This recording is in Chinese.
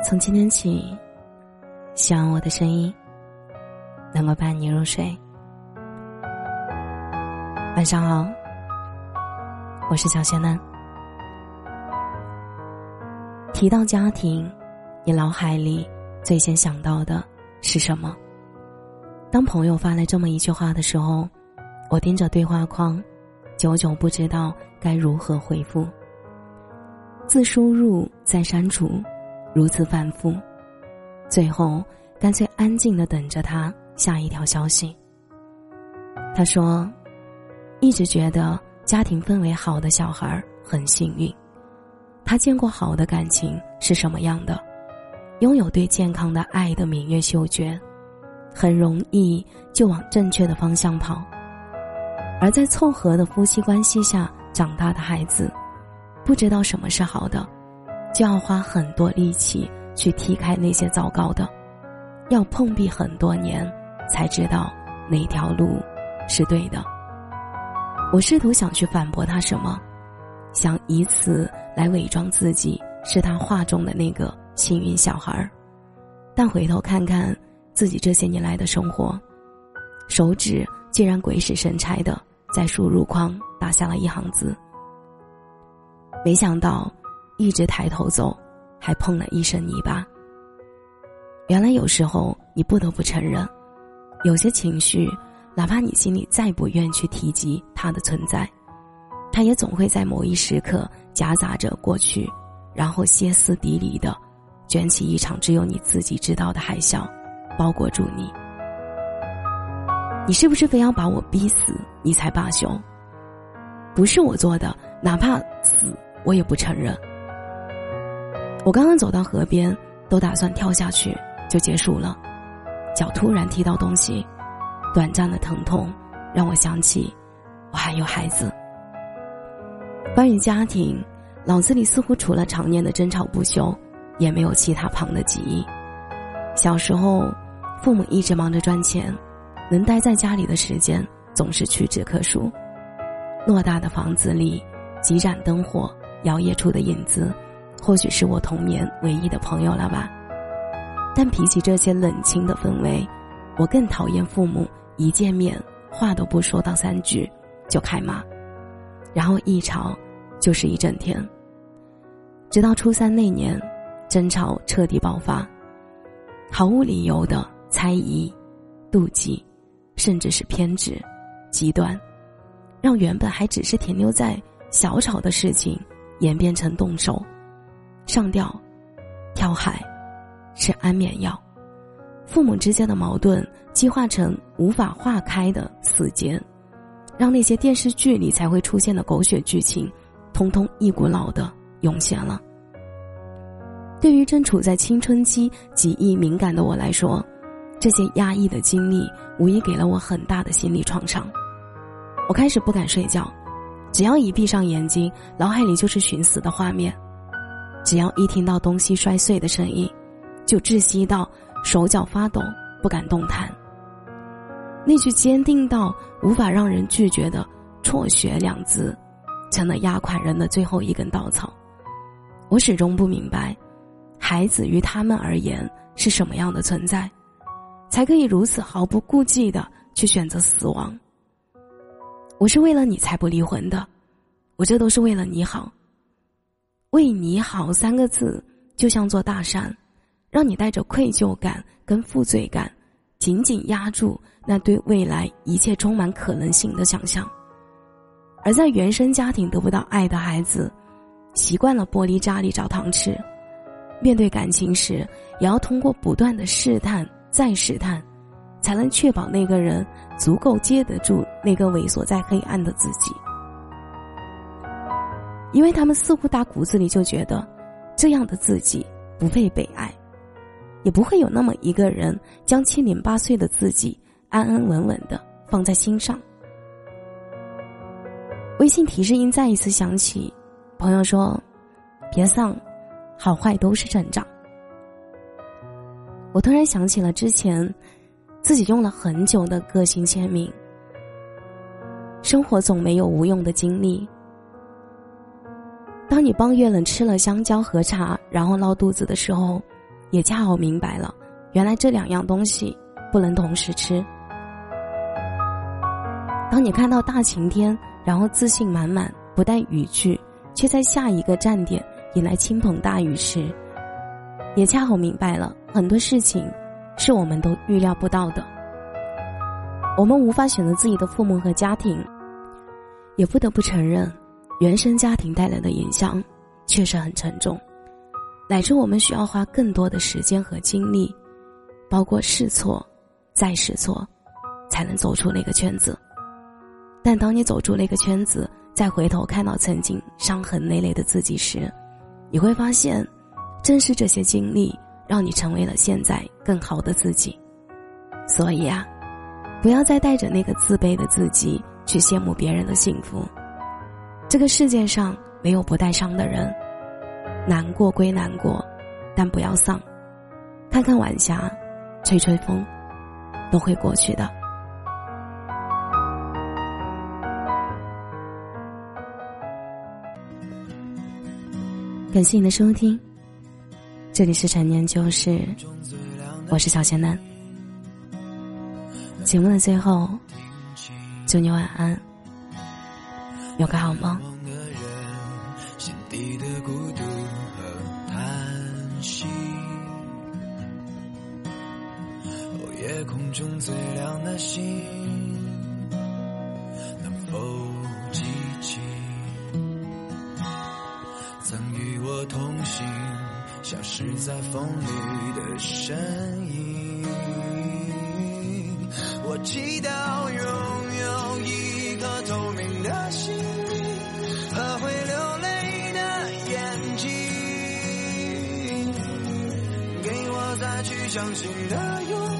从今天起，希望我的声音能够伴你入睡。晚上好，我是小仙嫩。提到家庭，你脑海里最先想到的是什么？当朋友发来这么一句话的时候，我盯着对话框，久久不知道该如何回复。自输入再删除，如此反复，最后干脆安静的等着他下一条消息。他说：“一直觉得家庭氛围好的小孩很幸运，他见过好的感情是什么样的，拥有对健康的爱的敏锐嗅觉，很容易就往正确的方向跑。而在凑合的夫妻关系下长大的孩子。”不知道什么是好的，就要花很多力气去踢开那些糟糕的，要碰壁很多年，才知道哪条路是对的。我试图想去反驳他什么，想以此来伪装自己是他话中的那个幸运小孩儿，但回头看看自己这些年来的生活，手指竟然鬼使神差的在输入框打下了一行字。没想到，一直抬头走，还碰了一身泥巴。原来有时候你不得不承认，有些情绪，哪怕你心里再不愿去提及它的存在，它也总会在某一时刻夹杂着过去，然后歇斯底里的卷起一场只有你自己知道的海啸，包裹住你。你是不是非要把我逼死，你才罢休？不是我做的，哪怕死。我也不承认。我刚刚走到河边，都打算跳下去就结束了，脚突然踢到东西，短暂的疼痛让我想起我还有孩子。关于家庭，脑子里似乎除了常年的争吵不休，也没有其他旁的记忆。小时候，父母一直忙着赚钱，能待在家里的时间总是屈指可数。偌大的房子里，几盏灯火。摇曳出的影子，或许是我童年唯一的朋友了吧。但比起这些冷清的氛围，我更讨厌父母一见面话都不说到三句就开骂，然后一吵就是一整天。直到初三那年，争吵彻底爆发，毫无理由的猜疑、妒忌，甚至是偏执、极端，让原本还只是停留在小吵的事情。演变成动手、上吊、跳海，吃安眠药，父母之间的矛盾激化成无法化开的死结，让那些电视剧里才会出现的狗血剧情，通通一股脑的涌现了。对于正处在青春期、极易敏感的我来说，这些压抑的经历无疑给了我很大的心理创伤。我开始不敢睡觉。只要一闭上眼睛，脑海里就是寻死的画面；只要一听到东西摔碎的声音，就窒息到手脚发抖，不敢动弹。那句坚定到无法让人拒绝的“辍学”两字，成了压垮人的最后一根稻草。我始终不明白，孩子于他们而言是什么样的存在，才可以如此毫不顾忌的去选择死亡。我是为了你才不离婚的，我这都是为了你好。为你好三个字，就像座大山，让你带着愧疚感跟负罪感，紧紧压住那对未来一切充满可能性的想象。而在原生家庭得不到爱的孩子，习惯了玻璃渣里找糖吃，面对感情时，也要通过不断的试探再试探。才能确保那个人足够接得住那个猥琐在黑暗的自己，因为他们似乎打骨子里就觉得，这样的自己不配被爱，也不会有那么一个人将七零八碎的自己安安稳稳的放在心上。微信提示音再一次响起，朋友说：“别丧，好坏都是成长。”我突然想起了之前。自己用了很久的个性签名。生活总没有无用的经历。当你帮月冷吃了香蕉和茶，然后闹肚子的时候，也恰好明白了，原来这两样东西不能同时吃。当你看到大晴天，然后自信满满，不带语句，却在下一个站点引来倾盆大雨时，也恰好明白了很多事情是我们都预料不到的。我们无法选择自己的父母和家庭，也不得不承认，原生家庭带来的影响确实很沉重，乃至我们需要花更多的时间和精力，包括试错，再试错，才能走出那个圈子。但当你走出那个圈子，再回头看到曾经伤痕累累的自己时，你会发现，正是这些经历让你成为了现在更好的自己。所以啊，不要再带着那个自卑的自己去羡慕别人的幸福。这个世界上没有不带伤的人，难过归难过，但不要丧。看看晚霞，吹吹风，都会过去的。感谢你的收听，这里是陈年旧事，我是小贤男。节目的最后，祝你晚安，有个好梦。夜空中最亮的星，能否记起？曾与我同行，消失在风里的身影。我祈祷相信的勇。